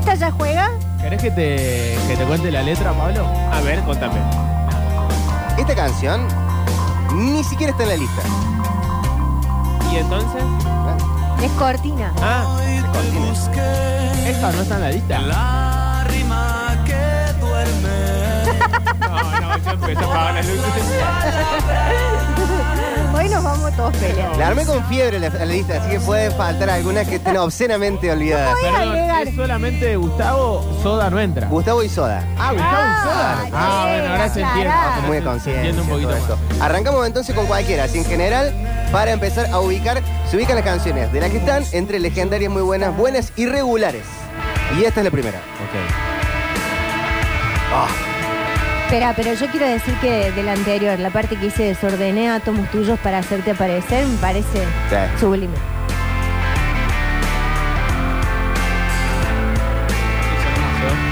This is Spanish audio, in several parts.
¿Esta ya juega? ¿Querés que te, que te cuente la letra, Pablo? A ver, contame. Esta canción ni siquiera está en la lista. ¿Y entonces? Es cortina. Ah, Esta no está en la lista. No, no, yo empecé a apagar las luces. Hoy nos vamos todos peleando. La armé con fiebre la, la lista, así que pueden faltar algunas que estén obscenamente olvidadas. A Perdón, agregar. es solamente Gustavo, Soda no entra. Gustavo y Soda. Ah, Gustavo y Soda. Ah, Ah, bueno, ahora se entiende. Muy entiende un poquito más. esto. Arrancamos entonces con cualquiera, así en general, para empezar a ubicar, se ubican las canciones de las que están entre legendarias muy buenas, buenas y regulares. Y esta es la primera. Ok. Ah, Espera, pero yo quiero decir que de la anterior, la parte que hice desordené átomos tuyos para hacerte aparecer, me parece sí. sublime.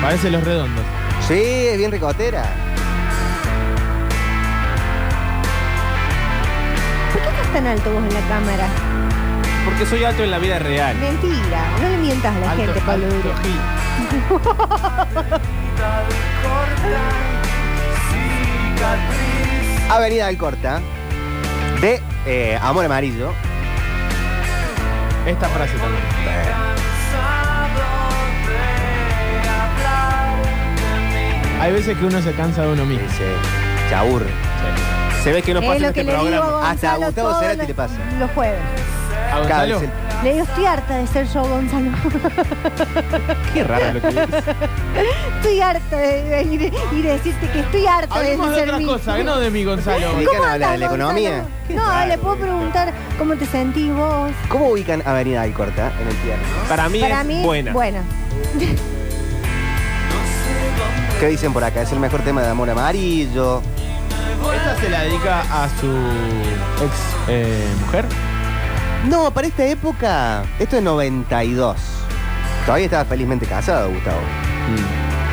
Parece los redondos. Sí, es bien ricotera. ¿Por qué estás tan alto vos en la cámara? Porque soy alto en la vida real. Mentira, no le mientas a la Alto- gente, Pablo alto Duro. Gil. Cicatriz. Avenida Alcorta, de eh, Amor Amarillo. Esta frase también. Cansado de hablar de mí. Hay veces que uno se cansa de uno mismo. Dice, se aburre. Se ve que no Es pasa en este programa. Hasta a Gustavo Cerati los- le pasa. Los jueves. ¿A Cada Gonzalo? vez Le digo, estoy harta de ser yo, Gonzalo. Qué raro lo que dices. estoy harta de venir y decirte que estoy harta Hablemos de de ser otras mí. cosas, no de mi Gonzalo. ¿Ubican ¿Cómo a la, andás, de la economía? Gonzalo? No, le puedo preguntar cómo te sentís vos. ¿Cómo ubican Avenida Alcorta en el piano? Para mí Para es mí, buena. buena. ¿Qué dicen por acá? Es el mejor tema de Amor Amarillo. Esta se la dedica a su ex eh, mujer. No, para esta época, esto es 92. Todavía estaba felizmente casado, Gustavo.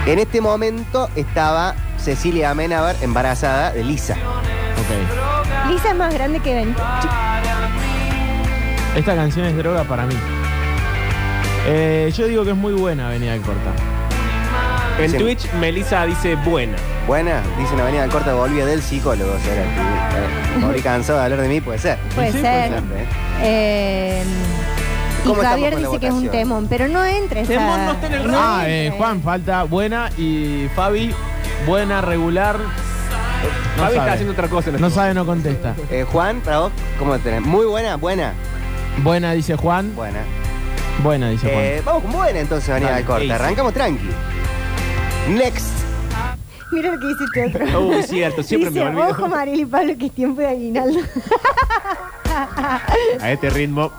En este momento estaba Cecilia Amenábar embarazada de Lisa. Ok. Lisa es más grande que Ben. Esta canción es droga para mí. Eh, yo digo que es muy buena Avenida del Corta. En Sí. Twitch, Melissa dice buena. Buena, dicen Avenida Alcorta, volvía del psicólogo. O sea, era, eh, volví cansado de hablar de mí, puede ser. Puede Sí, ser. puede ¿eh? Eh, y ¿Cómo estamos Javier dice que es un temón, pero no entra esa... Temón no está en el Ah, eh. Juan, falta buena y Fabi, buena, regular. No Fabi sabe. está haciendo otra cosa. en No este sabe, no contesta. Eh, Juan, para vos, ¿cómo te tenés? Muy buena, buena, Buena, dice Juan. buena. Buena, dice Juan. Eh, vamos con buena entonces, Avenida Dale, Alcorta. easy. Arrancamos tranqui. Next. Mira lo que dice este otro. Uy, cierto, siempre dice, me olvido. ojo Mariel y Pablo que es tiempo de aguinaldo. A este ritmo.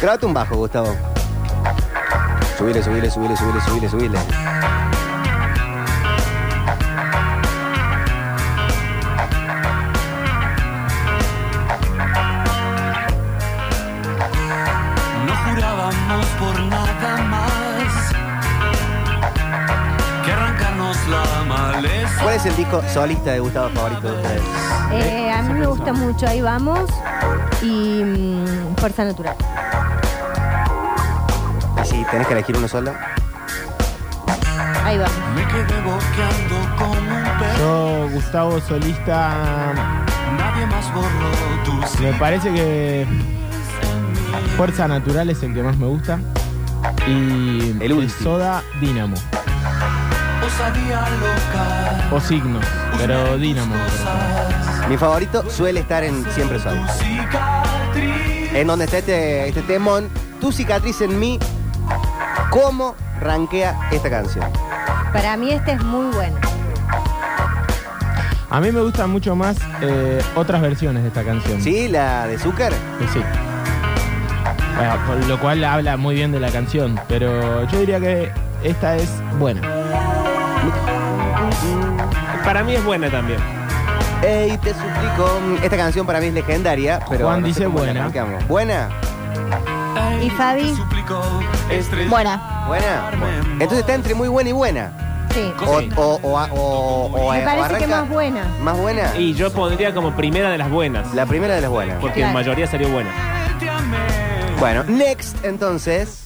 Grábate un bajo, Gustavo. Subile, subile, subile, subile, subile, subile. No jurábamos por nada más que arrancarnos la maleza. ¿Cuál es el disco solista de Gustavo favorito de ustedes? Eh, a mí me gusta mucho, ahí vamos. Y mm, Fuerza Natural. Tenés que elegir uno solo. Ahí vamos. Me quedé boqueando como un perro. Yo, Gustavo Solista, Nadie más borró tu me parece que Fuerza Natural es el que más me gusta. Y El último. Soda, Dínamo. O Signos, pero Dínamo. Mi favorito suele estar en Siempre Soy. Cicatriz. En donde está este, este temón, Tu cicatriz en mí. ¿Cómo rankea esta canción? Para mí este es muy bueno. A mí me gustan mucho más eh, otras versiones de esta canción. ¿Sí? ¿La de Zucker? Que sí. Bueno, por lo cual habla muy bien de la canción, pero yo diría que esta es buena. Para mí es buena también. Ey, te suplico. Esta canción para mí es legendaria, pero. Juan no dice buena. ¿Buena? ¿Y Fabi? Buena. ¿Buena? Entonces está entre muy buena y buena. Sí. O, o, o, o, o- Me parece que arranca- más buena. ¿Más buena? Y yo pondría como primera de las buenas. La primera de las buenas. Porque Claro. en mayoría salió buena. Bueno, next entonces.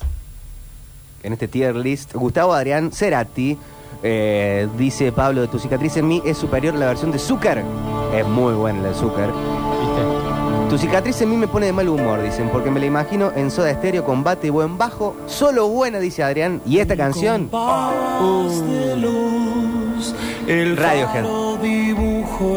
En este tier list, Gustavo Adrián Cerati. eh, dice Pablo, de tu cicatriz en mí es superior a la versión de Zucker. Es muy buena la de Zucker. Tu cicatriz en mí me pone de mal humor, dicen, porque me la imagino en Soda Estéreo, combate y buen bajo. Solo buena, dice Adrián. Y esta canción, Radiohead.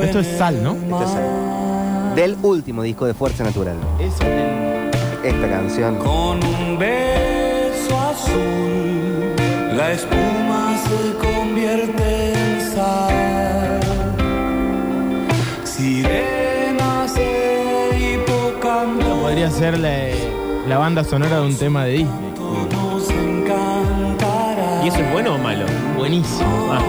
Esto es sal, ¿no? Esto es ahí. Del último disco de Fuerza Natural. Eso del- Esta canción. Con un beso azul, la espuma se convierte ser la, la banda sonora de un tema de Disney. ¿Y eso es bueno o malo? Buenísimo. Ah,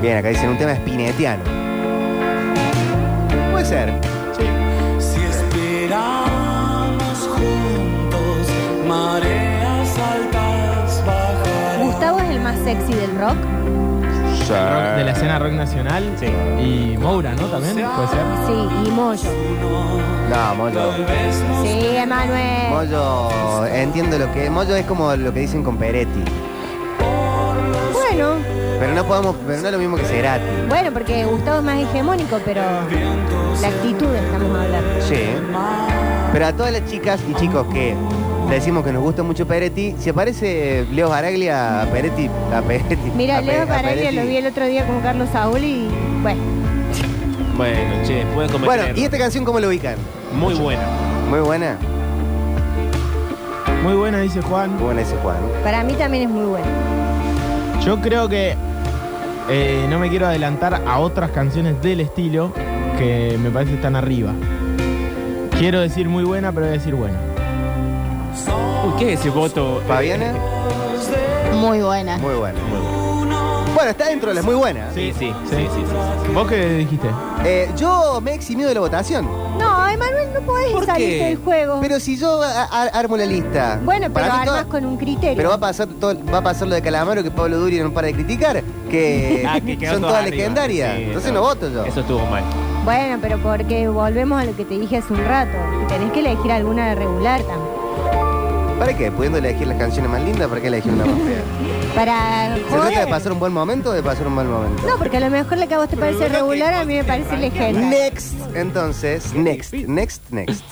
Bien, acá dicen un tema spinetiano. Puede ser. Sexy del rock. Rock- de la escena rock nacional. Sí. Y Moura, ¿no? También puede ser. Sí, y Moyo. No, Moyo. Sí, Emanuel. Moyo, entiendo lo que. Moyo es como lo que dicen con Peretti. Bueno, Pero no podemos, pero no es lo mismo que Cerati. bueno, porque Gustavo es más hegemónico, pero la actitud estamos hablando. Sí. Pero a todas las chicas y chicos que decimos que nos gusta mucho Peretti, si aparece Leo Baraglia a Peretti, a Peretti. Mira, a Leo Baraglia Peretti. lo vi el otro día con Carlos Saúl y bueno, bueno, che, puede cometer. Bueno. ¿y esta canción cómo lo ubican? Muy buena. Muy buena. Muy buena, dice Juan. Muy buena ese Juan. para mí también es muy bueno. Yo creo que eh, no me quiero adelantar a otras canciones del estilo que me parece están arriba. Quiero decir muy buena, pero voy a decir buena. ¿Qué es ese voto? Fabiana, Muy buena. muy buena. Bueno, está dentro de las muy buenas. Sí, sí, sí, sí, sí, sí. ¿Vos qué dijiste? Eh, yo me he eximido de la votación. No, Emanuel, no podés ¿Por salirte qué? del juego. Pero si yo a- a- armo la lista. bueno, pero mí armas todo- con un criterio. Pero va a pasar todo, va a pasar lo de Calamaro que Pablo Duri no para de criticar, que, Ah, que quedó son todo todas arriba. legendarias. Sí, Entonces no voto yo. Eso estuvo mal. Bueno, pero porque volvemos a lo que te dije hace un rato. Tenés que elegir alguna regular también. ¿Para qué? Pudiendo elegir las canciones más lindas, ¿para qué elegir una más fea? Para ¿Se trata de joder. pasar un buen momento o de pasar un mal momento? No, porque a lo mejor la que a vos te parece regular, a mí me parece legendaria. Next, entonces, next, next, next.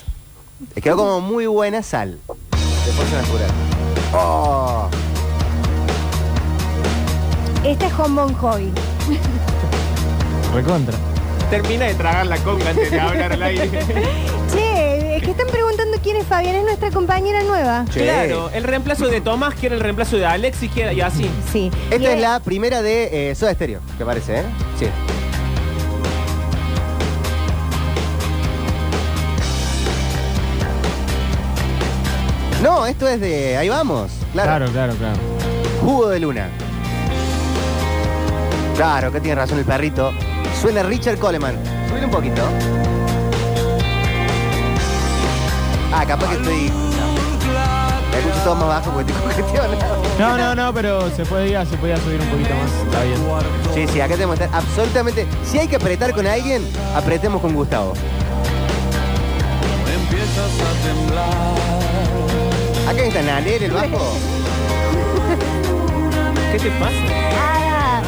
Quedó como muy buena sal. De fuerza natural. Oh, Este es Home Bon Jovi. Recontra. Termina de tragar la conga antes de hablar al aire. Che, es que están preguntando quién es Fabián, es nuestra compañera nueva. che. Claro, el reemplazo de Tomás quiere el reemplazo de Alex y, quiere, y así. Sí. Y Esta es la primera de eh, Soda Stereo, que parece, ¿eh? Sí. No, esto es de. Ahí vamos. Claro. Claro, claro, claro. Jugo de luna. Claro, que tiene razón el perrito. Suena Richard Coleman. Subile un poquito. Ah, capaz que estoy. Me escucho todo más bajo porque estoy congestionado. No, no, no, pero se podía, se podía subir un poquito más. Está bien. Sí, sí, acá tenemos que estar absolutamente. Si hay que apretar con alguien, apretemos con Gustavo. Empiezas a temblar. Acá está Naner, el bajo. ¿Qué te pasa? Ah,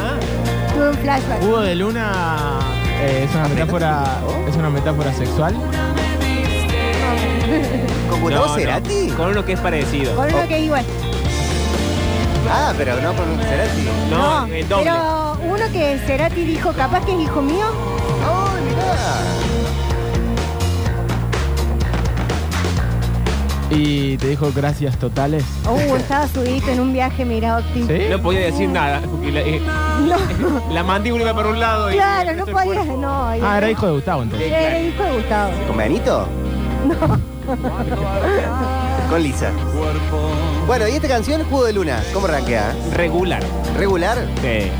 tuve un flashback. Hugo de Luna eh, es una metáfora, es una metáfora sexual. ¿Con Gustavo Cerati? Con uno que es parecido. Con uno que es igual. Ah, pero no con un Cerati. No, el doble. Pero uno que Cerati dijo, capaz que es hijo mío. ¡Ay, mirá! Y te dijo gracias totales. Uh, estaba subidito en un viaje, mira, Octi. ¿Sí? No podía decir nada. Porque la, eh, No, la mandíbula iba para un lado. y claro, no podía, no. Ah, era hijo de Gustavo entonces. Era hijo de Gustavo. ¿Con Benito? Con Lisa. Bueno, y esta canción, Jugo de Luna, ¿cómo rankea? Regular. ¿Regular? Sí.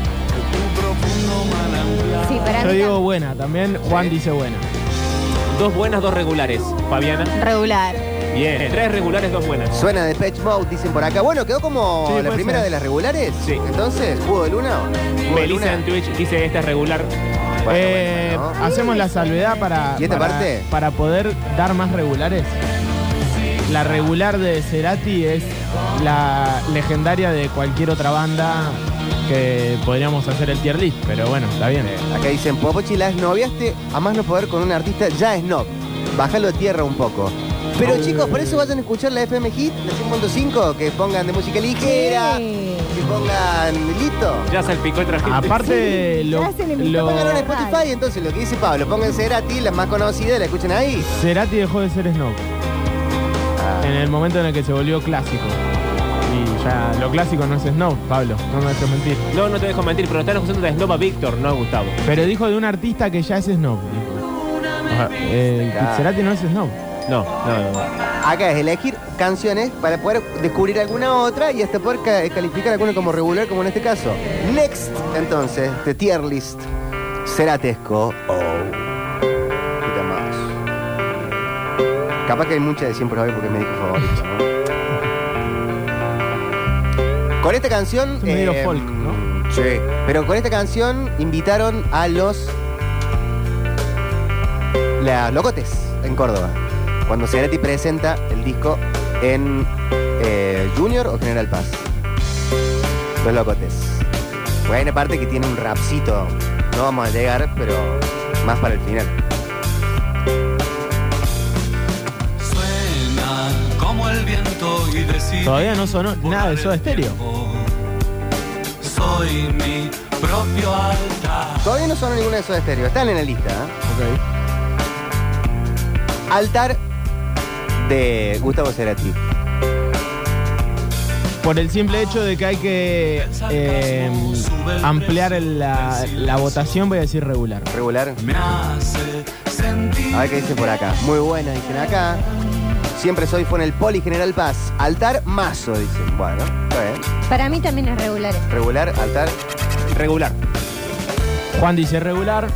Sí, para Yo mí digo buena, también Juan dice buena. Dos buenas, dos regulares. Fabiana. Regular. Bien. Tres regulares, dos buenas. Suena de Patch Mode, dicen por acá. Bueno, quedó como Sí, la puede primera ser. de las regulares. Sí. Entonces, Jugo de Luna. Melissa en Twitch dice esta es regular. Bueno, Eh, bueno, ¿no? Hacemos la salvedad para, ¿Y esta para, parte? para poder dar más regulares. La regular de Cerati es la legendaria de cualquier otra banda que podríamos hacer el tier list, pero bueno, está bien. Acá dicen, Popochi, la esnoviaste a más no poder con un artista ya snob. Bájalo de tierra un poco. Pero chicos, por eso vayan a escuchar la FM Hit, la 100.5, que pongan de música ligera, Sí. que pongan listo. Ya salpicó otra gente. Aparte, lo, ya se le invitó lo- Pónganlo en. Spotify, entonces lo que dice Pablo, pongan Cerati, la más conocida, la escuchen ahí. Cerati dejó de ser Snow Ah, en el momento en el que se volvió clásico. Y ya lo clásico no es Snow, Pablo, no me dejes mentir. No, no te dejo mentir, pero están acusando de Snob a Víctor, no a Gustavo. Pero dijo de un artista que ya es Snow. dijo. Eh, Claro. Cerati no es Snow. No, no, no. Acá es elegir canciones para poder descubrir alguna otra y hasta poder ca- calificar alguna como regular, como en este caso. Next, entonces, de tier list. Ceratesco. Oh. Quita más. Capaz que hay mucha de siempre hoy porque es mi disco favorito, ¿no? Con esta canción. Es medio folk, ¿no? Sí. Pero con esta canción invitaron a los. Los locotes en Córdoba. Cuando Cerati presenta el disco en eh, Junior o General Paz. Los locotes. Buena parte que tiene un rapcito. No vamos a llegar, pero más para el final. Suena como el viento y decide. Todavía no sonó nada de Soda Stereo. Soy mi propio altar. Todavía no son ninguna de esos estéreos. Están en la lista. ¿eh? Altar de Gustavo Cerati. Por el simple hecho de que hay que eh, ampliar el- la, la votación, voy a decir regular. Regular. Me hace sentir. A ver qué dice por acá. Muy buena, dicen acá. Siempre soy fue en el Poli General Paz. Altar mazo, dicen. Bueno, está bien. Para mí también es regular. Regular, altar. Regular. Juan dice regular.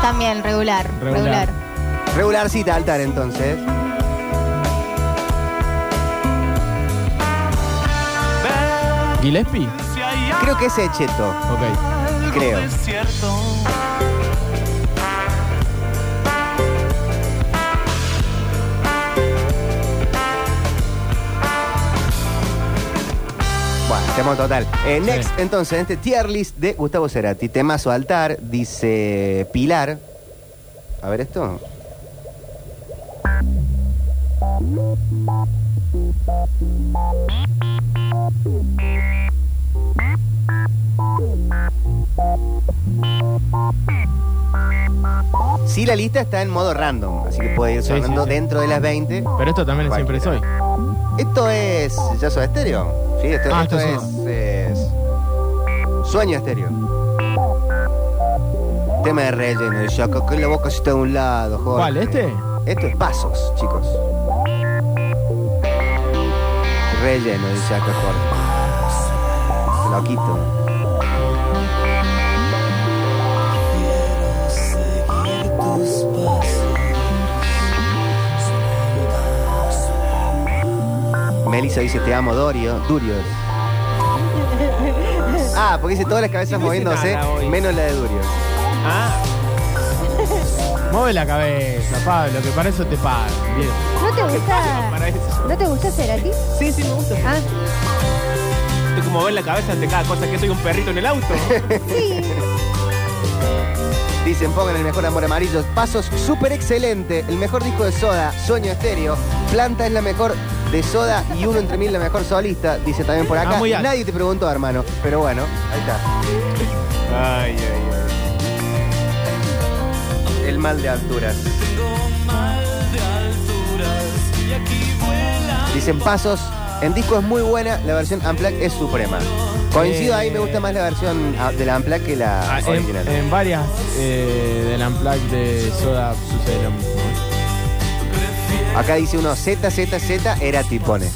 También regular. Regular. Regular. Regularcita, altar entonces. Gillespie. Creo que es Echeto. Ok. creo. Bueno, tema total. Eh, next, entonces, en este tier list de Gustavo Cerati. Temazo altar, dice Pilar. A ver esto. Sí, la lista está en modo random, así que puede ir sonando sí, sí. dentro de las 20. Pero esto también es siempre soy. Esto es. ¿Ya soy estéreo? Sí, esto, Ah, esto esto es, es Sueño estéreo. Tema de relleno. Y yo con la boca está de un lado, joder. ¿Cuál, este? Esto es pasos, chicos. Relleno, dice acá Jorge. Loquito. Melissa dice te amo, Dorio. Durios. Ah, porque dice todas las cabezas No moviéndose, menos la de Durios. Ah, Mueve la cabeza, Pablo, que para eso te pagan. Bien. ¿No te gusta? para eso. ¿No te gusta ser a ti? Sí, sí, me gusta. Ah, Es como ver la cabeza ante cada cosa que soy un perrito en el auto. sí. Dicen, pongan el mejor amor amarillo. Pasos súper excelente. El mejor disco de Soda, Sueño Estéreo. Planta es la mejor de Soda y uno entre mil la mejor solista. Dice también por acá. Ah, muy alto. Nadie te preguntó, hermano. Pero bueno, ahí está. Ay, ay, ay. El mal de alturas. Dicen Pasos. En disco es muy buena, la versión Unplugged es suprema. Coincido ahí, me gusta más la versión ah, de la Unplugged que la Ah, en, original. en varias eh, del Unplugged de Soda sucede lo mismo. Acá dice uno ZZZ era tipone.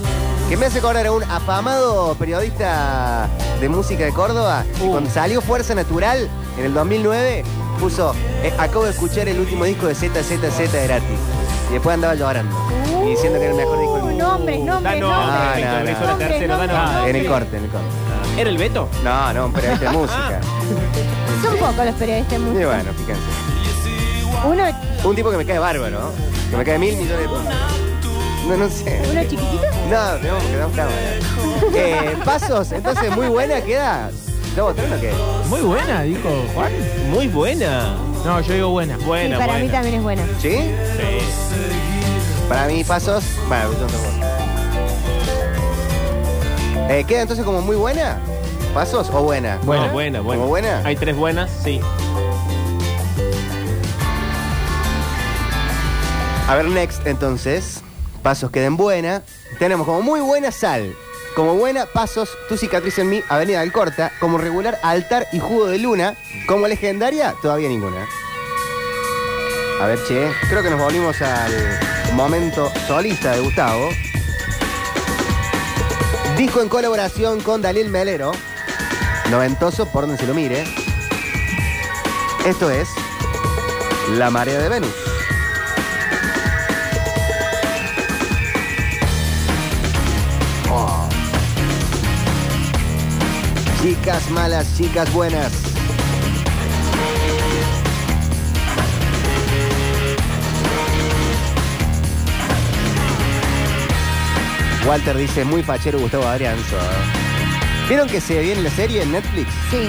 Que me hace acordar a un afamado periodista de música de Córdoba. que Uh. Cuando salió Fuerza Natural en el 2009, puso: eh, Acabo de escuchar el último disco de ZZZ de gratis. Y después andaba llorando. y diciendo que era el mejor disco del Uh. Nombres, nombres, Ah, nombres. no, no. perfecto, la Nombres, danos. nombres, En el nombres. corte, en el corte. ¿Era el Beto? No, no, un periodista de música. Son pocos los periodistas Y musicales. bueno, fíjense. Uno, Un tipo que me cae bárbaro, ¿no? Que me cae mil millones de puntos. No, no sé. uno chiquitito. No, tenemos que dar cámara. Eh, pasos, entonces muy buena queda. ¿Está votando o qué? Muy buena, dijo Juan. Muy buena. No, yo digo buena. Sí, Buena, para buena. mí también es buena. ¿Sí? Sí. Para mí, pasos. Bueno, yo tampoco. Eh, ¿Queda entonces como muy buena? ¿Pasos o buena? Buena. No, buena, buena. ¿Como buena? Hay tres buenas, sí. A ver, next, entonces. Pasos queden buena. Tenemos como muy buena sal. Como buena, pasos, tu cicatriz en mí, Avenida del Corta. Como regular, altar y jugo de luna. Como legendaria, todavía ninguna. A ver, che. Creo que nos volvimos al momento solista de Gustavo. Disco en colaboración con Daniel Melero. Noventoso, por donde se lo mire. Esto es La Marea de Venus. Oh. Chicas malas, chicas buenas. Walter dice, muy fachero Gustavo Adrianzo. ¿Vieron que se viene la serie en Netflix? Sí.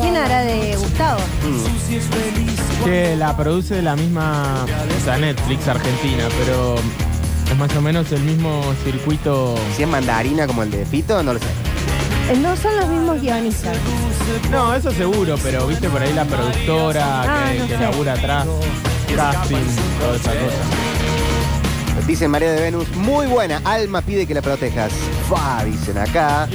¿Quién hará de Gustavo? Susi es feliz. Que la produce la misma, o sea, Netflix Argentina, pero es más o menos el mismo circuito. Si es mandarina como el de Fito, no lo sé. Eh, No son los mismos guionistas. No, eso seguro, pero viste por ahí la productora Ah, que, no que sé. labura atrás, casting, toda esa cosa. Dice María de Venus, muy buena, Alma pide que la protejas. Fa, dicen acá.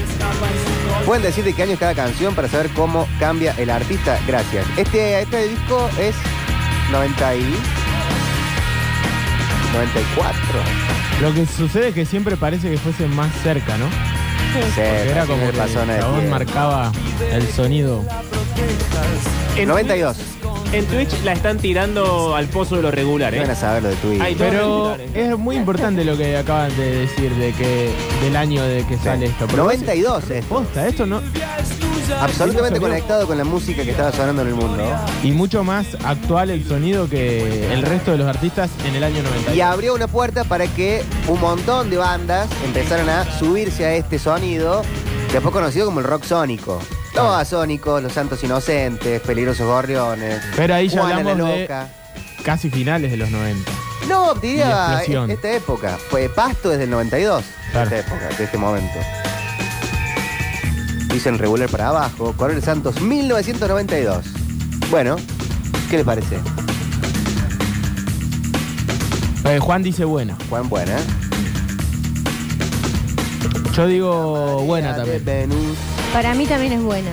Pueden decir de qué año es cada canción para saber cómo cambia el artista. Gracias. Este, este disco es 90 y... 94. Lo que sucede es que siempre parece que fuese más cerca, ¿no? Sí, era como el que el marcaba el sonido. En 92. Twitch- En Twitch la están tirando al pozo de lo regular, van a ¿eh? saber lo de. Ay, Pero regulares. es muy importante lo que acaban de decir de que del año de que sale esto. Porque 92 es. Posta, esto no. Absolutamente conectado con la música que estaba sonando en el mundo. Y mucho más actual el sonido que el resto de los artistas en el año 90. Y abrió una puerta para que un montón de bandas empezaran a subirse a este sonido, después conocido como el rock sónico. Los Babasónicos, Los Santos Inocentes, Peligrosos Gorriones, Pero ahí ya Juana la hablamos de Loca. casi finales de los 90. No, diría esta época. Fue Pasto desde el 92, Claro. de esta época, de este momento. Dicen regular para abajo, Coronel Santos 1992. Bueno, ¿qué le parece? Eh, Juan dice buena. Juan Buena. Yo digo buena también. Para mí también es buena.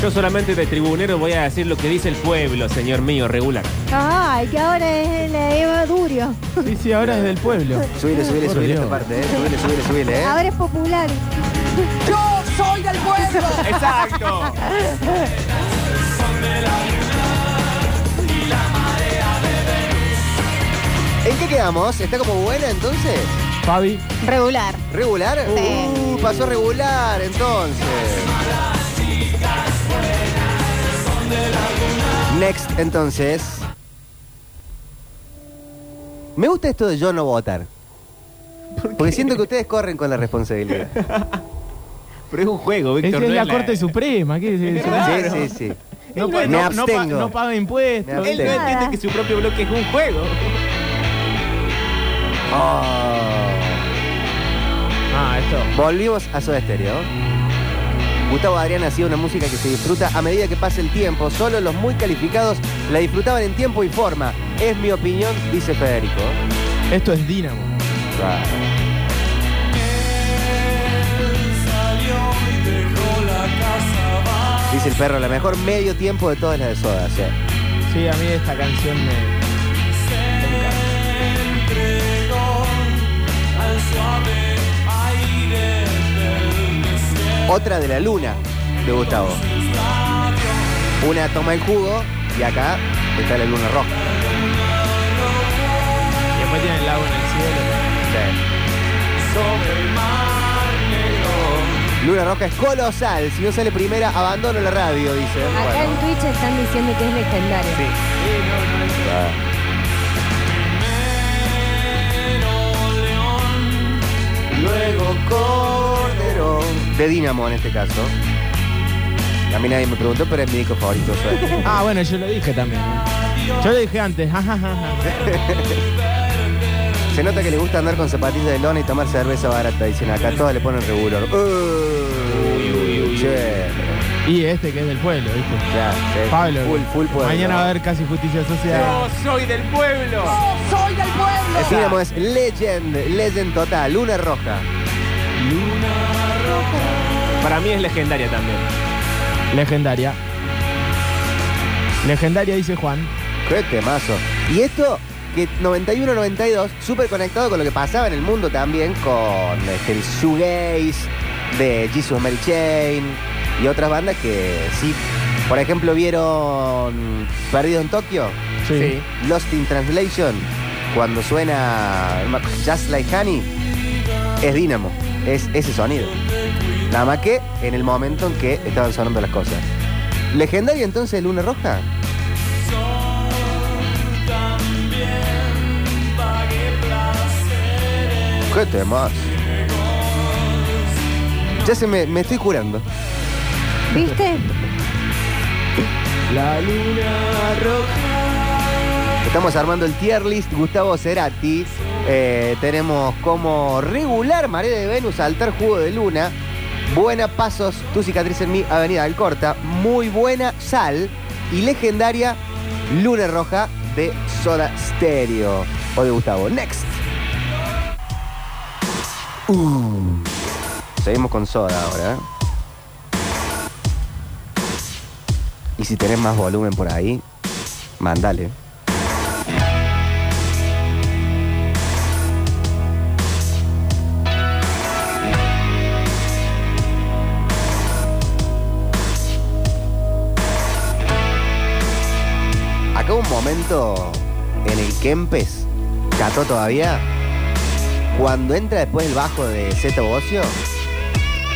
Yo solamente de tribunero voy a decir lo que dice el pueblo, señor mío, regular. Ay, que ahora es la Eva Durio. Sí, sí, ahora es del pueblo. Subile, subile, Por subile Dios. esta parte, ¿eh? Subile, subile, subile, ¿eh? Ahora es popular. ¡Exacto! ¿En qué quedamos? ¿Está como buena entonces? Fabi, Regular. ¿Regular? Sí. Uh, pasó regular entonces. Next, entonces. Me gusta esto de yo no votar. Porque siento que ustedes corren con la responsabilidad. Pero es un juego, Víctor. es no la Corte Suprema. ¿qué es eso? Claro. Sí, sí, sí. No, me no- no pa- abstengo. no paga impuestos. Él no entiende que su propio bloque es un juego. Oh. Ah, esto. Volvimos a Soda Stereo. Gustavo Adrián ha sido una música que se disfruta a medida que pasa el tiempo. Solo los muy calificados la disfrutaban en tiempo y forma. Es mi opinión, dice Federico. Esto es Dínamo. Claro. Dice el perro, la mejor medio tiempo de todas las de Soda. ¿sí? sí, a mí esta canción me... me encanta. Otra de la luna de Gustavo. Una toma el jugo y acá está la luna roja. Y después tiene el lago en el cielo. Luna roja es colosal. Si no sale primera, abandono la radio, dice. Acá en Twitch están diciendo que es legendario. Sí. Ah. Luego Cordero. De Dinamo en este caso. A mí nadie me preguntó, pero es mi disco favorito. suena. Ah, bueno, yo lo dije también. Yo lo dije antes. Se nota que le gusta andar con zapatillas de lona y tomar cerveza barata. Dicen acá, todas le ponen regular. Uy. Y este que es del pueblo, ¿viste? Ya. Pablo. Full, full pueblo. Mañana va a haber casi justicia social. soy del pueblo! El Dinamo es Legend, Legend total, Luna Roja. Para mí es legendaria también. Legendaria. Legendaria, dice Juan. Qué temazo. Y esto, que 91-92, súper conectado con lo que pasaba en el mundo también, con este, el shoegaze de Jesus Mary Chain y otras bandas que sí, por ejemplo, vieron Perdido en Tokio, Sí. Lost in Translation, cuando suena Just Like Honey, es Dynamo, es ese sonido. Nada más que en el momento en que estaban sonando las cosas. ¿Legendaria entonces Luna Roja? ¿Qué temas? Ya se me, me estoy curando. ¿Viste? La luna roja. Estamos armando el tier list Gustavo Cerati. Eh, tenemos como regular Marea de Venus, Altar Jugo de Luna. Buena Pasos, Tu cicatriz en mí, Avenida del Corta. Muy buena Sal. Y legendaria Luna Roja de Soda Stereo. O de Gustavo. Next. Uh. Seguimos con Soda ahora. ¿eh? Y si tenés más volumen por ahí, mandale. Un momento en el Kempes, Cató todavía, cuando entra después el bajo de Zeta Bocio,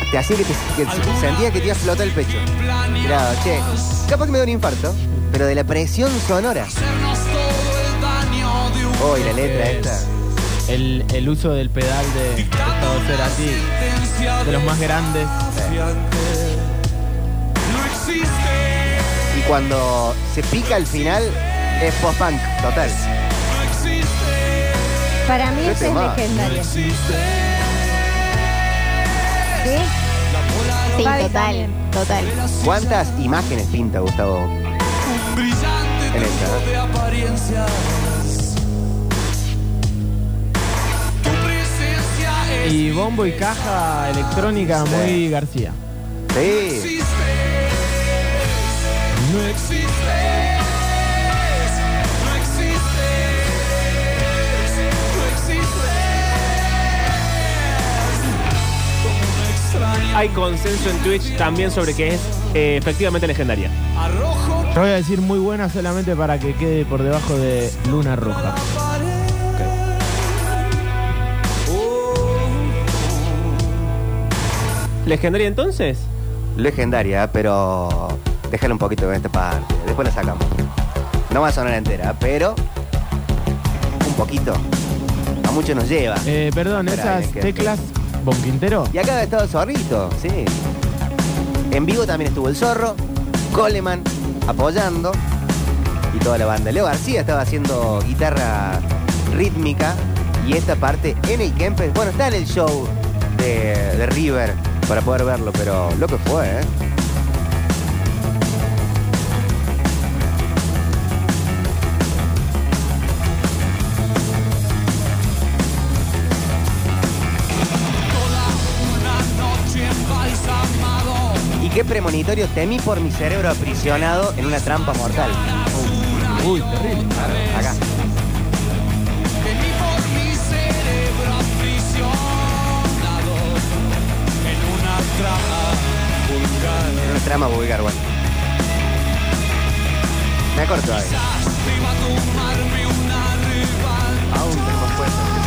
te hacía que, te, que sentía que te iba a flotar el pecho. Mirá, che, capaz que me da un infarto, pero de la presión sonora. Oh, y la letra esta. El, el uso del pedal de Gustavo Cerati, de los más grandes. Y cuando se pica al final, es post-punk, total. Para mí esta es tema. legendaria. ¿Sí? Sí, Fabi total, también. total. ¿Cuántas imágenes pinta Gustavo en esta? Y bombo y caja electrónica muy García. Sí. Hay consenso en Twitch también sobre que es eh, efectivamente legendaria. Yo voy a decir muy buena solamente para que quede por debajo de Luna Roja. ¿Legendaria entonces? Legendaria, pero déjale un poquito en esta parte. Después la sacamos. No va a sonar entera, pero un poquito. A mucho nos lleva. Eh, perdón, Espera, esas teclas, Bon Quintero. Y acá ha estado el zorrito, sí. En vivo también estuvo el zorro, Coleman apoyando y toda la banda. Leo García estaba haciendo guitarra rítmica y esta parte en el Kempes, bueno, está en el show de, de River para poder verlo, pero lo que fue, ¿eh? Qué premonitorio temí por mi cerebro aprisionado en una trampa mortal. Uy, terrible. Claro, acá. En una trampa más vulgar, bueno. Me acuerdo todavía. Aún tenemos fuerza.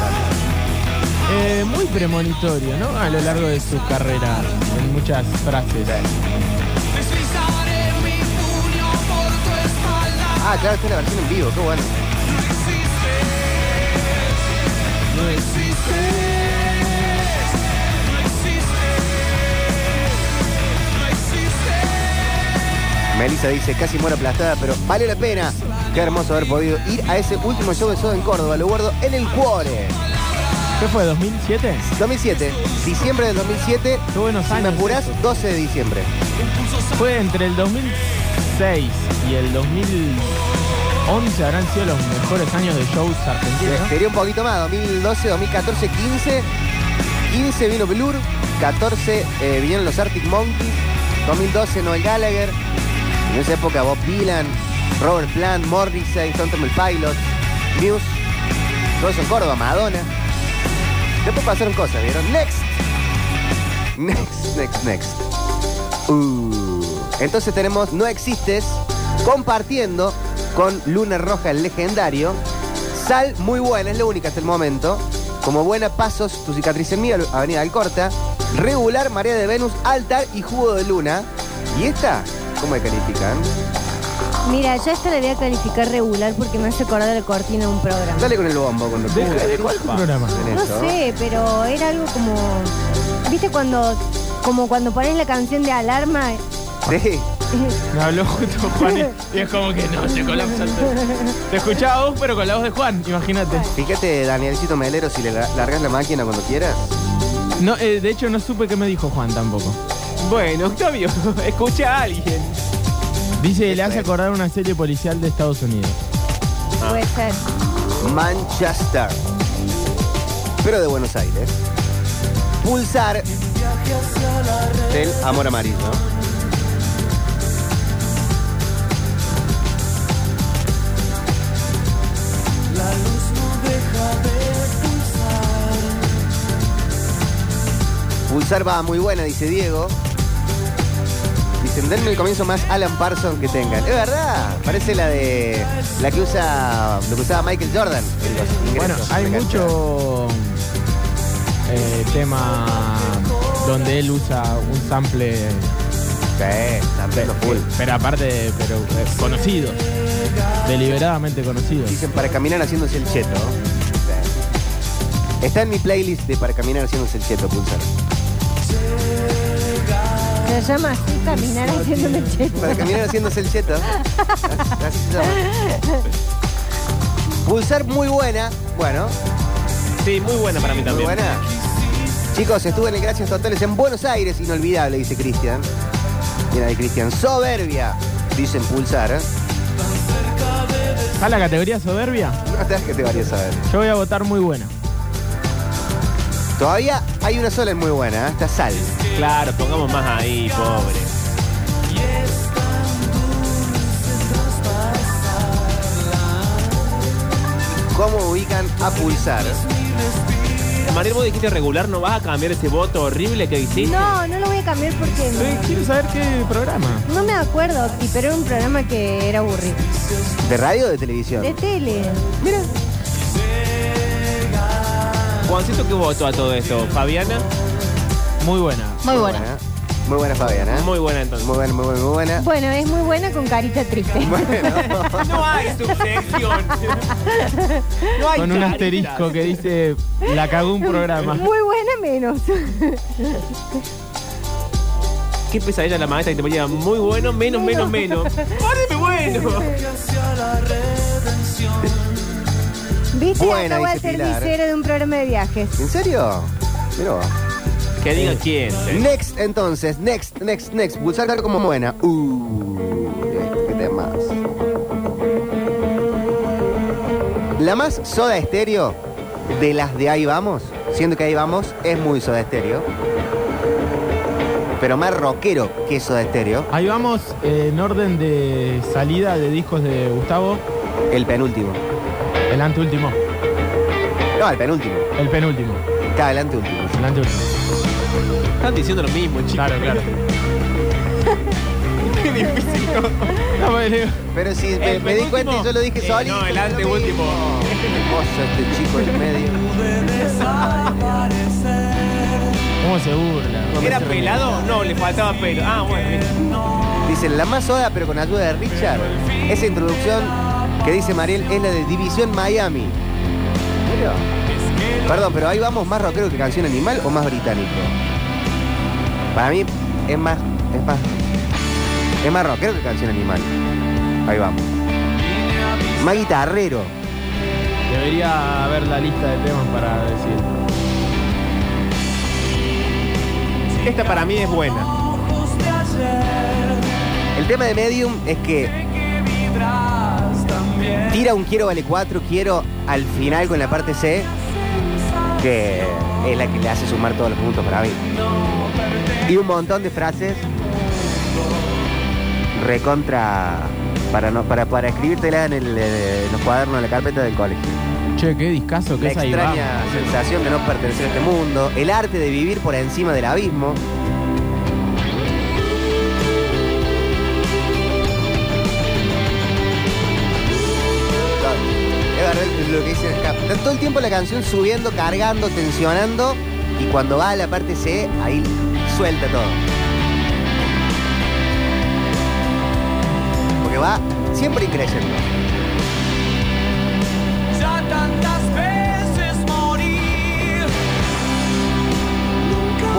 Eh, muy premonitorio, ¿no? A lo largo de su carrera, en muchas frases. Ah, claro, es la versión en vivo, qué bueno. No. Melissa dice, casi muero aplastada, pero vale la pena. Qué hermoso haber podido ir a ese último show de Soda en Córdoba. Lo guardo en el cuore. ¿Qué fue? ¿2007? 2007, diciembre del 2007. Qué buenos Si me años. apurás, esos. 12 de diciembre. Fue entre el 2006 y el 2011 habrán sido los mejores años de shows argentinos. ¿no? Sería un poquito más, 2012, 2014, 15. 15 vino Blur, 14 eh, vinieron los Arctic Monkeys, 2012 Noel Gallagher, en esa época Bob Dylan, Robert Plant, Morrissey, Stone Temple Pilots, Muse, en Córdoba, Madonna. Después pasaron cosas, ¿vieron? Next. Next, next, next. Uh. Entonces tenemos No Existes compartiendo con Luna Roja, el legendario. Sal, muy buena, es la única hasta el momento. Como buena, Pasos, Tu cicatriz en mí, Avenida Alcorta. Regular, Marea de Venus, Altar y Jugo de Luna. ¿Y esta? ¿Cómo me califican? Mira, yo esta la voy a calificar regular porque me hace acordar la cortina de un programa. Dale con el bombo cuando ¿De, quieras. de cuál programa? En No sé, pero era algo como. ¿Viste cuando. Como cuando pones la canción de alarma? Sí. Me habló justo Juan y, y es como que no, se colapsa el teléfono. Te escuchaba vos, pero con la voz de Juan, imagínate. Fíjate, Danielcito Melero, si le la- largas la máquina cuando quieras. No, eh, de hecho, no supe qué me dijo Juan tampoco. Bueno, Octavio, escucha a alguien. Dice que le hace acordar una serie policial de Estados Unidos. Puede ser. Manchester. Pero de Buenos Aires. Pulsar del amor amarillo. La luz no deja de pulsar. Pulsar va muy buena, dice Diego. Dicen, denme el comienzo más Alan Parsons que tengan. Es verdad, parece la de la que usa lo que usaba Michael Jordan. en los Bueno, hay mucho eh, tema donde él usa un sample, Sí, full. pero aparte, pero eh, conocidos, deliberadamente conocidos. Dicen para caminar haciéndose el cheto. Sí. Está en mi playlist de para caminar haciéndose el cheto, pulsar. Se llama así caminar haciéndome el cheto. Para caminar haciéndose el cheto. Así- así se llama. Pulsar muy buena. Bueno, Sí, muy buena para mí muy también. buena. Chicos, estuve en el Gracias Totales en Buenos Aires, inolvidable, dice Cristian. Mira ahí, Cristian. Soberbia, dicen pulsar. ¿eh? ¿Está la categoría soberbia? No te das que te varías a ver. Yo voy a votar muy buena. Todavía hay una sola en muy buena, ¿eh? está Sal. Claro, pongamos más ahí, pobre. ¿Cómo ubican a pulsar? Mariel, vos dijiste regular, ¿no vas a cambiar ese voto horrible que hiciste? No, no lo voy a cambiar porque Sí, quiero saber qué programa. no me acuerdo, y- pero era un programa que era aburrido. ¿De radio o de televisión? De tele. Mira. Juancito, ¿qué votó a todo esto? ¿Fabiana? Muy buena. Muy buena. Muy buena Fabiana. Muy buena entonces. Muy buena, muy buena, muy buena. Bueno, es muy buena con carita triste. Bueno. No hay subsección. No hay Con un asterisco que dice la cagó un programa. Muy buena menos. Qué pesadilla la maestra que te ponía muy bueno, menos, menos, menos. ¡Páreme bueno! ¿Viste? Buena, Acabo de dice ser Pilar. visera de un programa de viajes. ¿En serio? Mira vos. Que diga quién. Next, entonces. Next, next, next. Pulsar algo como buena. Uh, qué temas. La más soda estéreo de las de ahí vamos, siendo que ahí vamos, es muy soda estéreo. Pero más rockero que soda estéreo. Ahí vamos eh, en orden de salida de discos de Gustavo. El penúltimo. El anteúltimo. No, el penúltimo. El penúltimo. Cada el anteúltimo. El anteúltimo. Están diciendo lo mismo, chicos. Claro, claro. Qué difícil. ¿no? No, digo, Pero si me, El me di penúltimo. cuenta y yo lo dije Eh, solito. no, el lo anteúltimo. mismo. Qué cosa este chico del medio. ¿Cómo se burla? ¿Era pelado? No, le faltaba pelo. Ah, bueno. Dicen la más soda, pero con ayuda de Richard. Esa introducción que dice Mariel es la de División Miami. Mira. Perdón, pero ahí vamos más rockero que canción animal o más británico. Para mí es más, es más, es más rockero que canción animal. Ahí vamos. Más guitarrero. Debería haber la lista de temas para decir. Esta para mí es buena. El tema de Medium es que tira un quiero vale 4, quiero al final con la parte C, que es la que le hace sumar todos los puntos para mí. Y un montón de frases recontra para no para, para escribírtela en, el, eh, en los cuadernos de la carpeta del colegio. Che, qué discazo que La es extraña sensación de no pertenecer a este mundo, el arte de vivir por encima del abismo. Está todo el tiempo la canción subiendo, cargando, tensionando y cuando va a la parte C, ahí suelta todo. Porque va siempre creciendo. Ya tantas veces morir.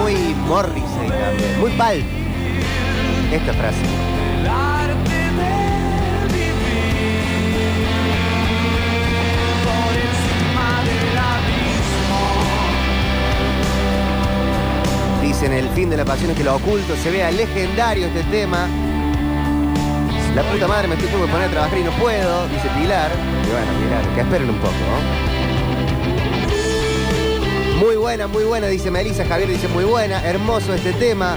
Muy Morrissey también, muy Pulp. Esta frase. Dicen el fin de la pasión es que lo oculto se vea legendario este tema. La puta madre me estoy por poner a trabajar y no puedo, dice Pilar. Y bueno, Pilar, que esperen un poco. Muy buena, muy buena, dice Melissa. Javier dice muy buena. Hermoso este tema.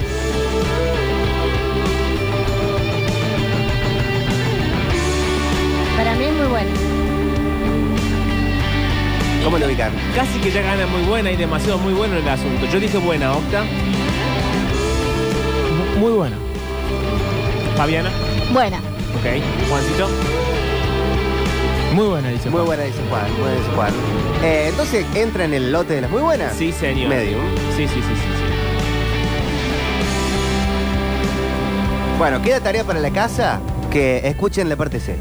¿Cómo lo ubican? Casi que ya gana muy buena y demasiado muy bueno el asunto. Yo dije buena, Octa. Muy bueno. Fabiana. Buena. Ok. Juancito. Muy buena, dice Muy Juan. buena, dice Juan. Muy buena, dice Juan. Eh, entonces, ¿entra en el lote de las muy buenas? Sí, señor. Medium. Sí, sí, sí, sí. sí. Bueno, queda tarea para la casa que escuchen la parte C.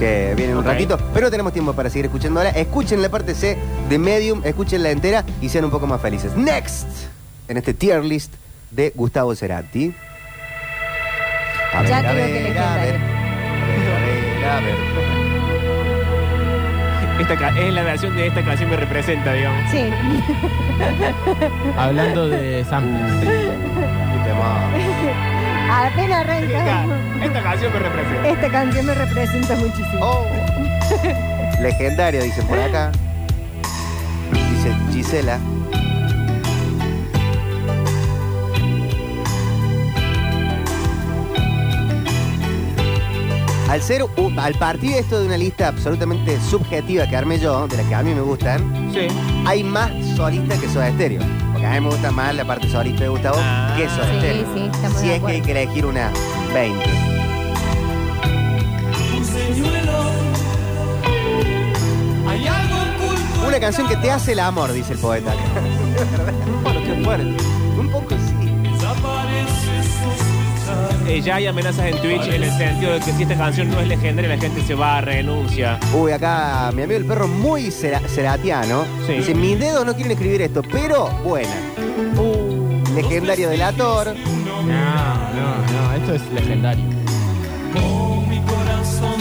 Que viene en un Ok. ratito, pero no tenemos tiempo para seguir escuchándola. Escuchen la parte C de Medium, escuchen la entera y sean un poco más felices. Next, en este tier list de Gustavo Cerati. A Ya digo que a ver, legendario. a ver, a ver. Esta ca- es la versión de esta canción me representa, digamos. Sí. Hablando de samples. Qué temor. Apenas arranca. esta canción me representa. Esta canción me representa muchísimo. Oh. Legendario, dicen por acá. Dice Gisela. Al ser un- al partir esto de una lista absolutamente subjetiva que armé yo, de las que a mí me gustan, Sí. hay más solistas que Soda Stereo. A mí me gusta más la parte solista de Gustavo Ah. que Soda Sí, sí, estamos si de es que hay acuerdo. que elegir una 20. Un señuelo. Hay algo oculto. Una canción que te hace el amor, dice el poeta. Bueno, qué fuerte. Un poco sí. Desaparece. Eh, ya hay amenazas en Twitch en el sentido de que si esta canción no es legendaria, la gente se va, renuncia. Uy, acá mi amigo el perro muy cera- ceratiano. Sí. Dice, mis dedos no quieren escribir esto, pero buena. Legendario delator. No, no, no, esto es legendario. Oh, mi corazón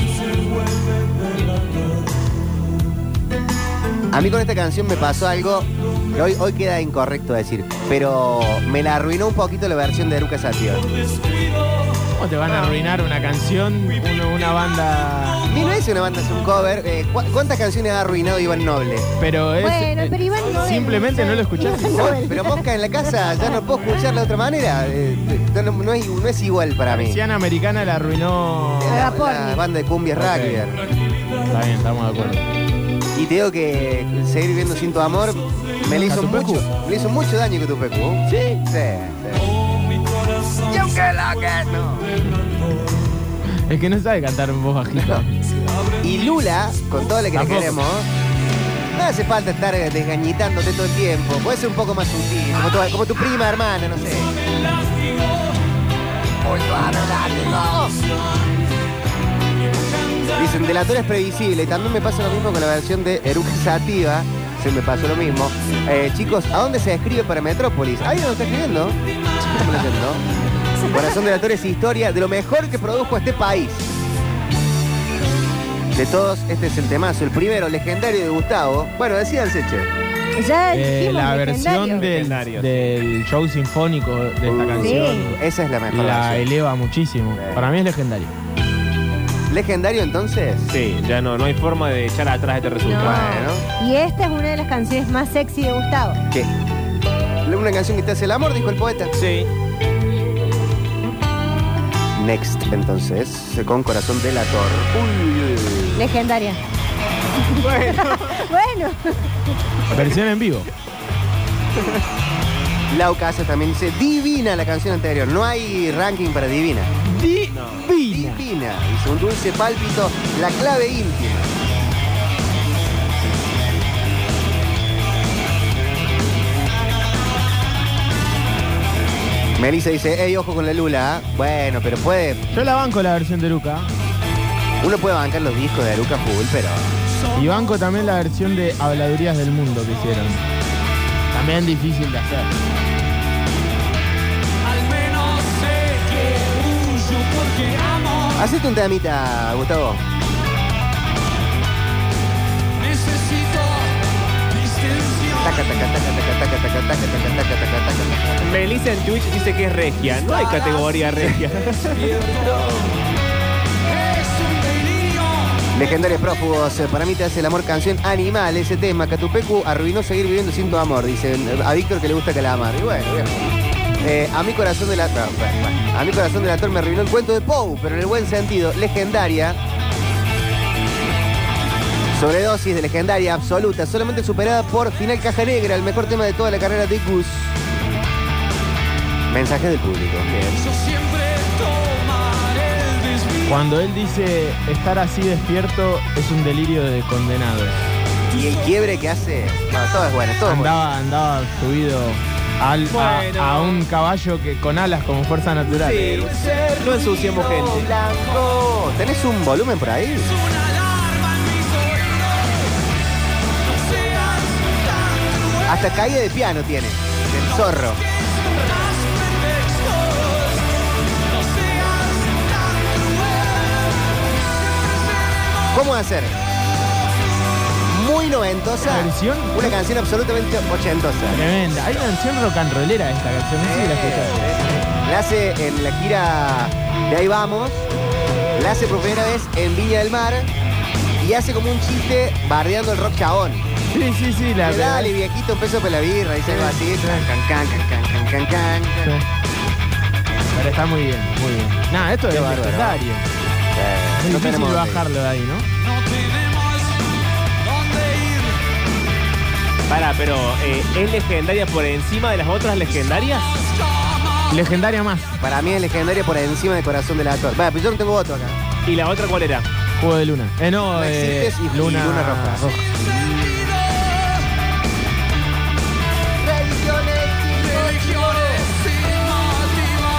A mí con esta canción me pasó algo que hoy, hoy queda incorrecto decir, pero me la arruinó un poquito la versión de Eruca Sativa. ¿Cómo te van a arruinar una canción, una, una banda? Y no es una banda, es un cover. Eh, ¿cu- ¿Cuántas canciones ha arruinado Iván Noble? Pero es. Bueno, eh, pero Iván no Simplemente no lo escuchaste. Pero Mosca en la casa ya no puedo escucharla de otra manera. Eh, no, es, no es igual para mí. Persiana Americana la arruinó. La, banda de cumbias Ok. rugby. Está bien, estamos de acuerdo. Y te digo que seguir viviendo sin tu amor me le hizo mucho, me le hizo mucho daño que tu pecu. Sí. Sí, sí. Y aunque la que no. Es que no sabe cantar en voz bajita. Y Lula, con todo lo que Tampoco. le queremos, no hace falta estar desgañitándote todo el tiempo. Puede ser un poco más sutil, como tu, como tu prima, hermana, no sé. Dicen, delator es previsible. Y también me pasa lo mismo con la versión de Eruca Sativa. Se me pasó lo mismo. Eh, chicos, ¿a dónde se escribe para Metrópolis? Ahí no está escribiendo. Corazón delator es historia de lo mejor que produjo este país. De todos, este es el temazo. El primero, legendario de Gustavo. Bueno, decíanse, che. Ya Eh, la versión del, del show sinfónico de esta Uh, canción Esa es la mejor la versión. eleva muchísimo. Sí. Para mí es legendario. Legendario entonces. Sí, ya no, no hay forma de echar atrás este resultado. No. Bueno. Y esta es una de las canciones más sexy de Gustavo. ¿Qué? Una canción que te hace el amor, dijo el poeta. Sí. Next, entonces, con corazón delator. Uy, uy, uy. Legendaria. Bueno. Bueno, Versión en vivo. Lau Casa también dice divina la canción anterior. No hay ranking para divina. Divina. Divina. Dice un dulce pálpito, la clave íntima. Melissa dice, hey, ojo con la Lula. ¿ah?". Bueno, pero puede, Yo la banco la versión de Luca. uno puede bancar los discos de Aruca Full, pero Y banco también la versión de Habladurías del Mundo que hicieron. También difícil de hacer. Hacete un temita, Gustavo. Melissa en Twitch dice que es regia. No hay categoría regia. Legendarios prófugos, para mí te hace el amor canción animal ese tema. Catupecu arruinó seguir viviendo sin tu amor, dicen a Víctor que le gusta Calamar. Y bueno, bien. Eh, a mi corazón de la no, bueno, bueno. a mi corazón de me arruinó el cuento de Pou, pero en el buen sentido, legendaria. Sobredosis de legendaria absoluta, solamente superada por Final Caja Negra, el mejor tema de toda la carrera de Gus. Mensaje del público. Bien. Cuando él dice estar así despierto es un delirio de condenados. Y el quiebre que hace, no, todo es bueno, todo es bueno. Andaba, andaba subido al- a- Bueno. a, un caballo que con alas como fuerza natural. Sí, no ensuciemos gente. Blanco. ¿Tenés un volumen por ahí? Una alarma en mis oídos. No seas tan cruel. Hasta caída de piano tiene. Del zorro. ¿Cómo hacer? Muy noventosa. ¿La versión? Una canción absolutamente ochentosa. Tremenda. Hay una canción rock and rollera esta canción. Si la escuchaste. La hace en la gira de Ahí Vamos. La hace por primera vez en Viña del Mar. Y hace como un chiste bardeando el rock chabón. Sí, sí, sí. La Que dale, viejito, un peso para la birra. Dice algo así. Can, can, can, can, can, can, can. Sí. Pero está muy bien, muy bien. Nada, esto Qué es bárbaro. Eh, Es difícil bajarlo de ahí, ¿no? Para, pero eh, ¿es legendaria por encima de las otras legendarias? Legendaria más. Para mí es legendaria por encima del corazón del actor. Vaya, pero yo no tengo otro acá. ¿Y la otra cuál era? Juego de luna. Eh, no, No eh, y- luna, luna roja. Religiones sin motivo.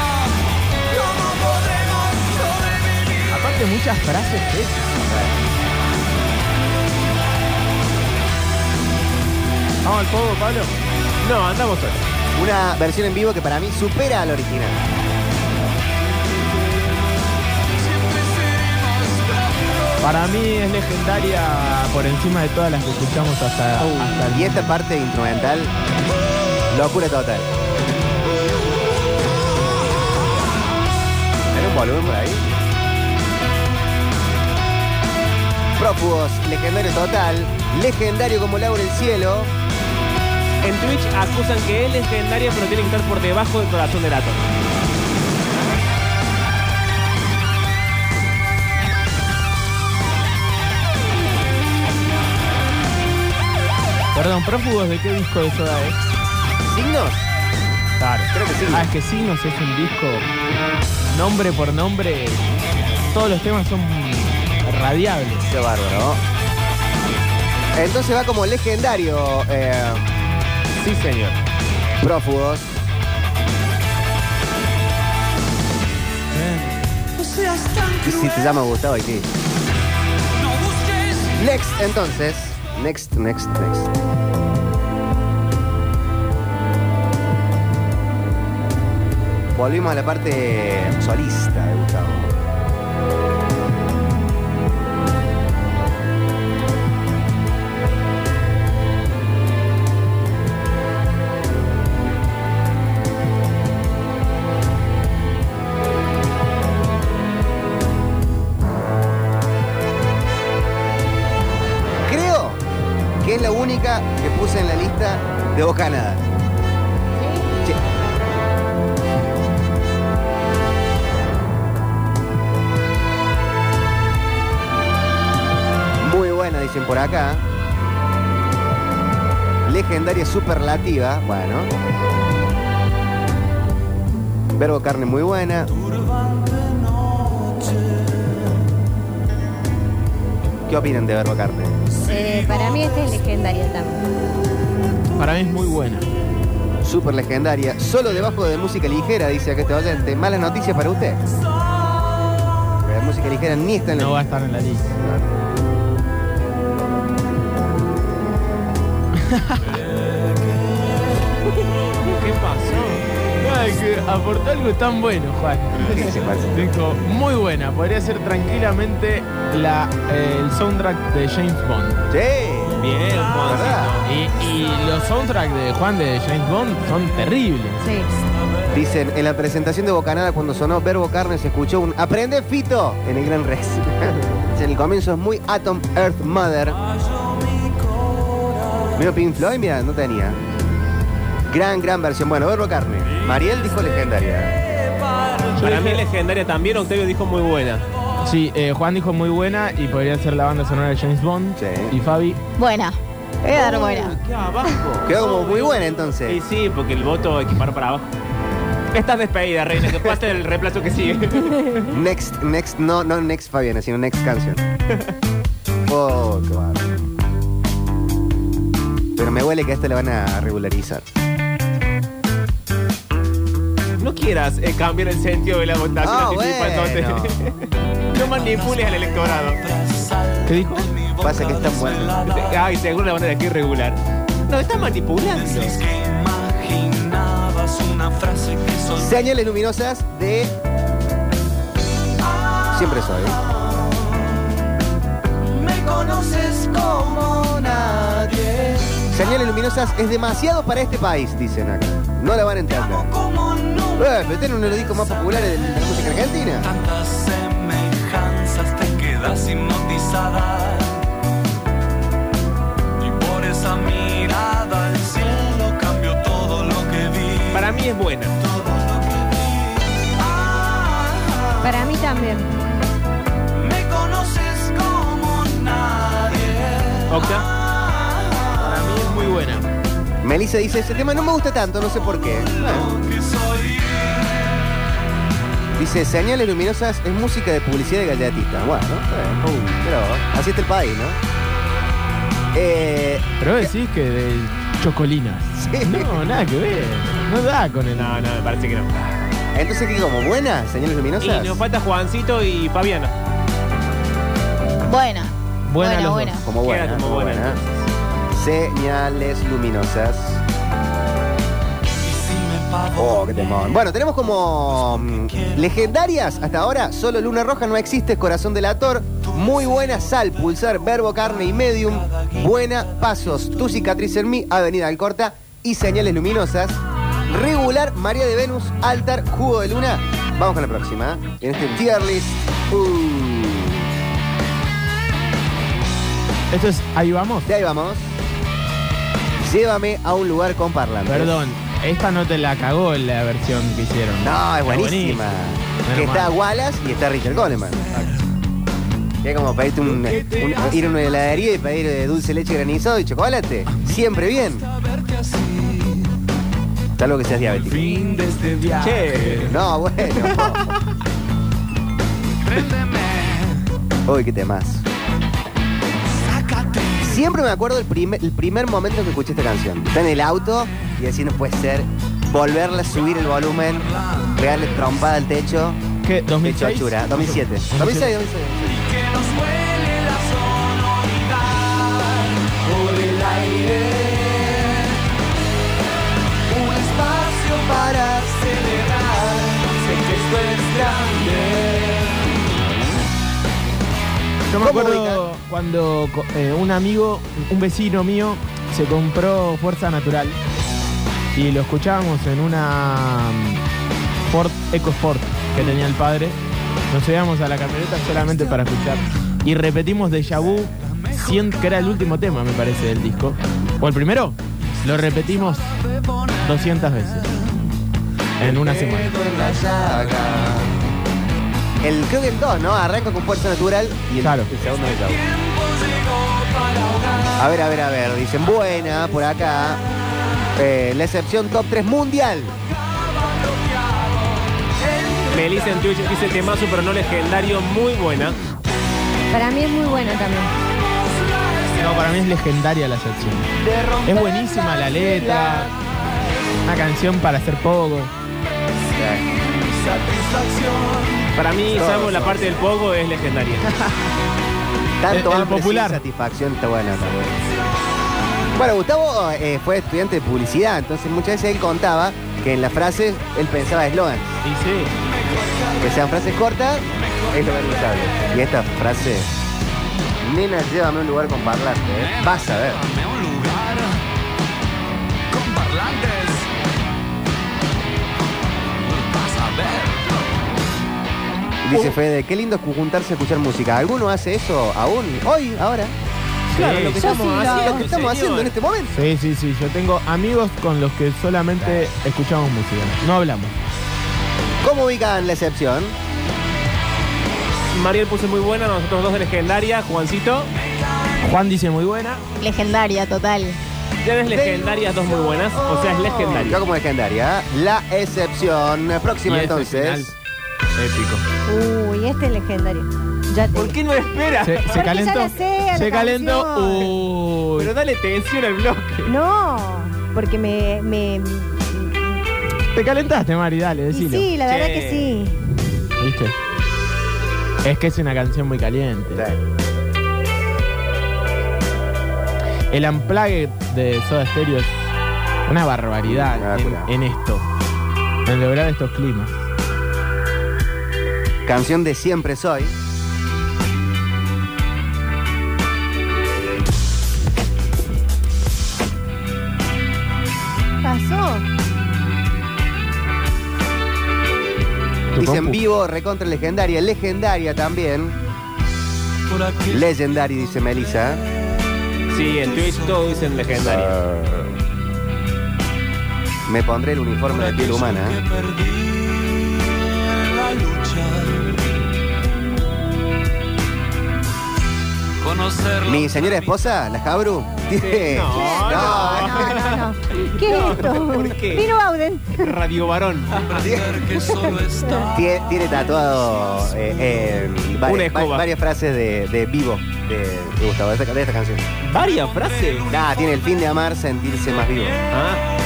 ¿Cómo podremos sobrevivir? Aparte muchas frases hechas. Vamos al fuego, Pablo. No, andamos solos. Una versión en vivo que para mí supera al original. Para mí es legendaria por encima de todas las que escuchamos hasta, hasta el Y esta parte instrumental, locura total. ¿Tiene un volumen por ahí? Prófugos, legendario total, legendario como Laura el cielo. En Twitch acusan que es legendaria, pero tiene que estar por debajo del corazón del átomo. Perdón, prófugos de qué disco de Soda es? ¿Signos? Claro. Creo que sí. Ah, es que Signos es un disco nombre por nombre todos los temas son radiables. Qué bárbaro. Entonces va como legendario eh, Sí, señor. prófugos. Y si te llama Gustavo, y sí. No busques Next, entonces. Next, next, next. Volvimos a la parte solista de Gustavo. Es la única que puse en la lista de Bocanada. Sí. Muy buena, dicen por acá. Legendaria superlativa, bueno. Verbo carne muy buena. ¿Qué opinan de Verbo carne? Eh, para mí esta es legendaria también. Para mí es muy buena. Super legendaria. Solo debajo de música ligera, dice acá este oyente. Malas noticias para usted. La música ligera ni está en la No va a estar en la lista. ¿Qué pasó? Ay, que aportó algo tan bueno, Juan. ¿Qué Juan? Dijo, muy buena. Podría ser tranquilamente la, eh, el soundtrack de James Bond. Sí. Bien. ¿Verdad? Y, y los soundtracks de Juan de James Bond son terribles. Sí. Dicen, en la presentación de Bocanada cuando sonó Verbo Carne se escuchó un ¡Aprende Fito! en el Gran Rex. en el comienzo es muy Atom Earth Mother. Mira Pink Floyd, mira, no tenía. Gran, gran versión. Bueno, Verbo Carne. Mariel dijo legendaria. Para mí legendaria también, Octavio dijo muy buena. Sí, eh, Juan dijo muy buena y podría ser la banda sonora de James Bond. Sí. Y Fabi, Buena. Voy a dar buena. ¿Qué abajo? Quedó como muy buena Sí, entonces. sí, porque el voto equipara para abajo. Estás despedida, reina, que pase el reemplazo que sigue. Next, next, no, no next Fabiana, sino next canción. Oh, qué bárbaro. Pero me huele que a esta le van a regularizar. No quieras eh, cambiar el sentido de la votación Ah, anticipándote. no manipules al electorado. ¿qué dijo? Pasa que es tan bueno. Ay, seguro la van de aquí irregular. No, está manipulando. que que Señales luminosas de. Siempre soy. me conoces como nadie. Señales luminosas es demasiado para este país, dicen acá. No la van a entender. Eh, pero tiene uno de los discos más populares de de la música argentina. Quedas hipnotizada. Y por esa mirada el cielo cambió todo lo que vi. Para mí es buena. todo lo que vi. Ah, Para mí también. me conoces como nadie. Octa. Para mí es muy buena. Melissa dice, ese tema no me gusta tanto, no sé por qué. Lo que soy. Dice, señales luminosas es música de publicidad de galletita. Bueno, eh, pero así está el país, ¿no? Eh, Pero decís que de chocolinas. Sí. No, nada que ver. No da con el. No, no, me parece que no. entonces, ¿qué como buena? ¿Señales luminosas? Y nos falta Juancito y Fabiana. Buena. Buena Buena, los buena. dos. Como buena. Queda como como buena, Señales luminosas. Oh, qué temón. Bueno, tenemos como mm, legendarias hasta ahora. Solo Luna Roja no existe, Corazón del Ator. Muy buena sal, pulsar, verbo, carne y medium. Buena, pasos, tu cicatriz en mí, Avenida Alcorta y señales luminosas. Regular, María de Venus, altar, jugo de luna. Vamos con la próxima. En este tier list. Uh, Esto es Ahí vamos. de ahí vamos. Llévame a un lugar con parlantes. Perdón, esta no te la cagó en la versión que hicieron. No, es buenísima. Que está. Wallace y está Richard Coleman. Que es como pedirte un, un- ir a una heladería y pedir eh, dulce leche granizado y chocolate. Siempre bien. Salvo que seas diabético. Fin de este viaje. Che. No, bueno. Uy, qué temas. Siempre me acuerdo el primer, el primer momento que escuché esta canción. Está en el auto y así no puede ser. Volverla a subir el volumen, pegarle trompada al techo. ¿Qué? Qué ¿2006? chochura. 2007. 2006, 2006. 2006. que nos vuele la sonoridad por el aire. Un espacio para celebrar. Sé que esto es grande. Yo me ¿Cómo acuerdo cuando eh, un amigo, un vecino mío, se compró Fuerza Natural y lo escuchábamos en una mm, Ford EcoSport que tenía el padre. Nos subíamos a la camioneta solamente para escuchar. Y repetimos Deja Vu, 100, que era el último tema, me parece, del disco. O el primero, lo repetimos 200 veces en una semana. El, creo que el 2, ¿no? Arranca con fuerza natural y el, Claro. el segundo el A ver, a ver, a ver. Dicen buena por acá. Eh, la excepción top 3 mundial. Melissa en Twitch dice temazo, pero no legendario, muy buena. Para mí es muy bueno también. No, para mí es legendaria la sección. Es buenísima la letra. Una canción para hacer poco. Para mí, Todo, salvo la parte del pogo, es legendaria. Tanto El- popular. satisfacción está buena también. Bueno, Gustavo eh, fue estudiante de publicidad, entonces muchas veces él contaba que en las frases él pensaba eslogan. Y sí. Que sean frases cortas, es lo realizable. Y esta frase, nena, llévame a un lugar con parlante, ¿eh? Vas a ver. Dame un lugar con parlantes. Vas a ver. Dice Fede, qué lindo es juntarse a escuchar música. ¿Alguno hace eso aún? Hoy, ahora. Claro, Sí. lo que Yo estamos sí haciendo, Lo que estamos señor. haciendo en este momento. Sí, sí, sí. Yo tengo amigos con los que solamente escuchamos música. No hablamos. ¿Cómo ubican la excepción? Mariel puso muy buena, nosotros dos de legendaria, Juancito. Juan dice muy buena. Legendaria, total. Tienes legendarias, dos muy buenas, o sea, es Yo legendaria. como legendaria. La excepción. Próxima Y ese entonces. final, Épico. Uy, este es legendario. Ya te ¿Por qué no espera? Se, se Porque calentó. ya la sé, la se calentó. Uy. Pero dale tensión al bloque. No, porque me, me- Te calentaste, Mari, dale, y decilo. sí, la verdad Che. que sí. ¿Viste? Es que es una canción muy caliente. El amplague de Soda Stereo es una barbaridad en, en esto. En lograr estos climas. Canción de Siempre Soy. Dicen compu. vivo, recontra legendaria. Legendaria también. Legendary, dice Melissa. Sí, en Twitch todos dicen legendaria. Me pondré el uniforme de piel humana. Mi señora esposa, la Jabru, tiene. No, No, no, no. ¿Qué es esto? ¿Por qué? Bauden. Radio Varón. Tiene, tiene tatuado eh, eh, Una vari- escoba. va- varias frases de, de vivo de, de Gustavo, de esta, de esta canción. Varias frases. Ah, tiene el fin de amar, sentirse más vivo. Ah,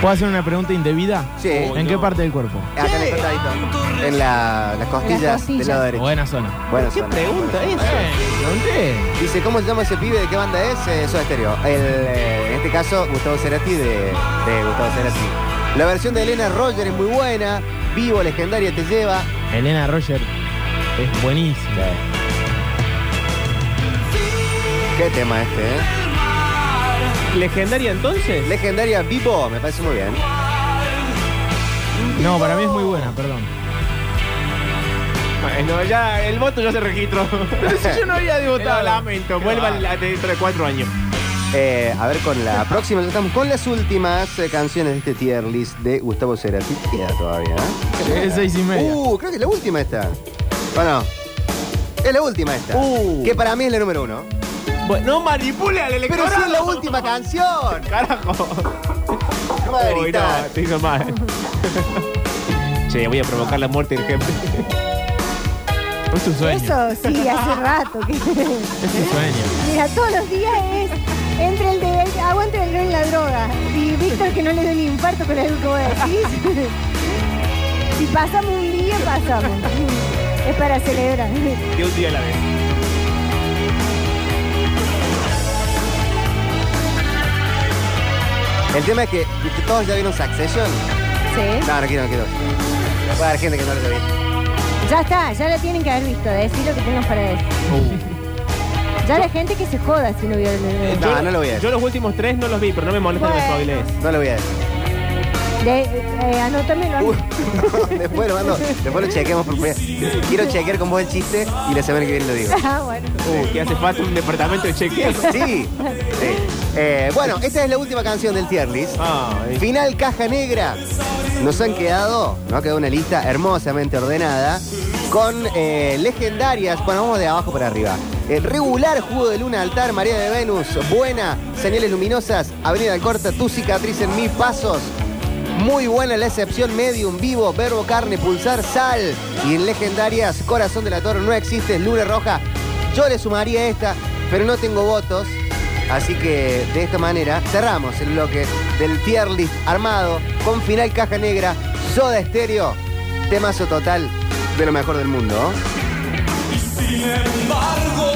¿Puedo hacer una pregunta indebida? Sí. ¿En qué parte del cuerpo? Acá en el costadito. En la- las costillas, Las costillas. del lado derecho. Buena zona. Bueno, ¿Qué zona. pregunta es? ¿Dónde? Dice, ¿cómo se llama ese pibe? ¿De qué banda es? Eh, Soda Stereo. El, eh, en este caso, Gustavo Cerati de, de Gustavo Cerati. La versión de Elena Roger es muy buena. Vivo, legendaria, te lleva. Elena Roger es buenísima. Qué tema este, ¿eh? ¿Legendaria entonces? Legendaria Vivo, me parece muy bien. No, para mí es muy buena, perdón. Bueno, ya el voto ya se registró. Pero si yo no había votado. lamento, vuelva dentro de cuatro años. Eh, a ver, con la próxima, ya estamos con las últimas eh, canciones de este tier list de Gustavo Cerati. Queda todavía, ¿eh? Es seis y media. Uh, creo que es la última esta. Bueno, es la última esta. Uh. Que para mí es la número uno. Bueno, no manipule al Pero electorado. sí es la última canción. Carajo. No me va a Uy, gritar. no, te hizo mal. che, voy a provocar la muerte del jefe. Es su sueño. Eso sí, hace rato que. Es su sueño. Mira, todos los días es entre el de aguante el en la droga y Víctor que no le dé el infarto con algo que vos decís. si pasamos un día, pasamos. Es para celebrar. De un día a la vez. El tema es que todos ya vieron Succession. Sí. No, no quiero, no quiero. Puede haber gente que no lo ve. Ya está, ya la tienen que haber visto. Decir lo que tengan para decir. Ya la gente que se joda si no vio el Eh, No, yo, no lo voy a decir. Yo los últimos tres no los vi, pero no me molesta que me Bueno. No lo voy a decir. de, eh, Anótamelo. Uh, después lo mando, después lo chequeamos por primera Quiero chequear con vos el chiste y la semana que viene lo digo. Ah, bueno. Uh, que hace falta un departamento de chequeo. Sí. sí. Eh, bueno, esta es la última canción del tier list. Ay. Final caja negra. Nos han quedado, nos ha quedado una lista hermosamente ordenada con eh, legendarias. Bueno, vamos de abajo para arriba. Eh, regular, jugo de luna, altar, María de Venus, buena, señales luminosas, Avenida Corta, tu cicatriz en mil pasos. Muy buena la excepción, medium, vivo, verbo, carne, pulsar, sal. Y en legendarias, corazón de la torre, no existe, luna roja. Yo le sumaría esta, pero no tengo votos. Así que de esta manera cerramos el bloque del tier list armado con final caja negra, soda estéreo, temazo total de lo mejor del mundo. Sin embargo,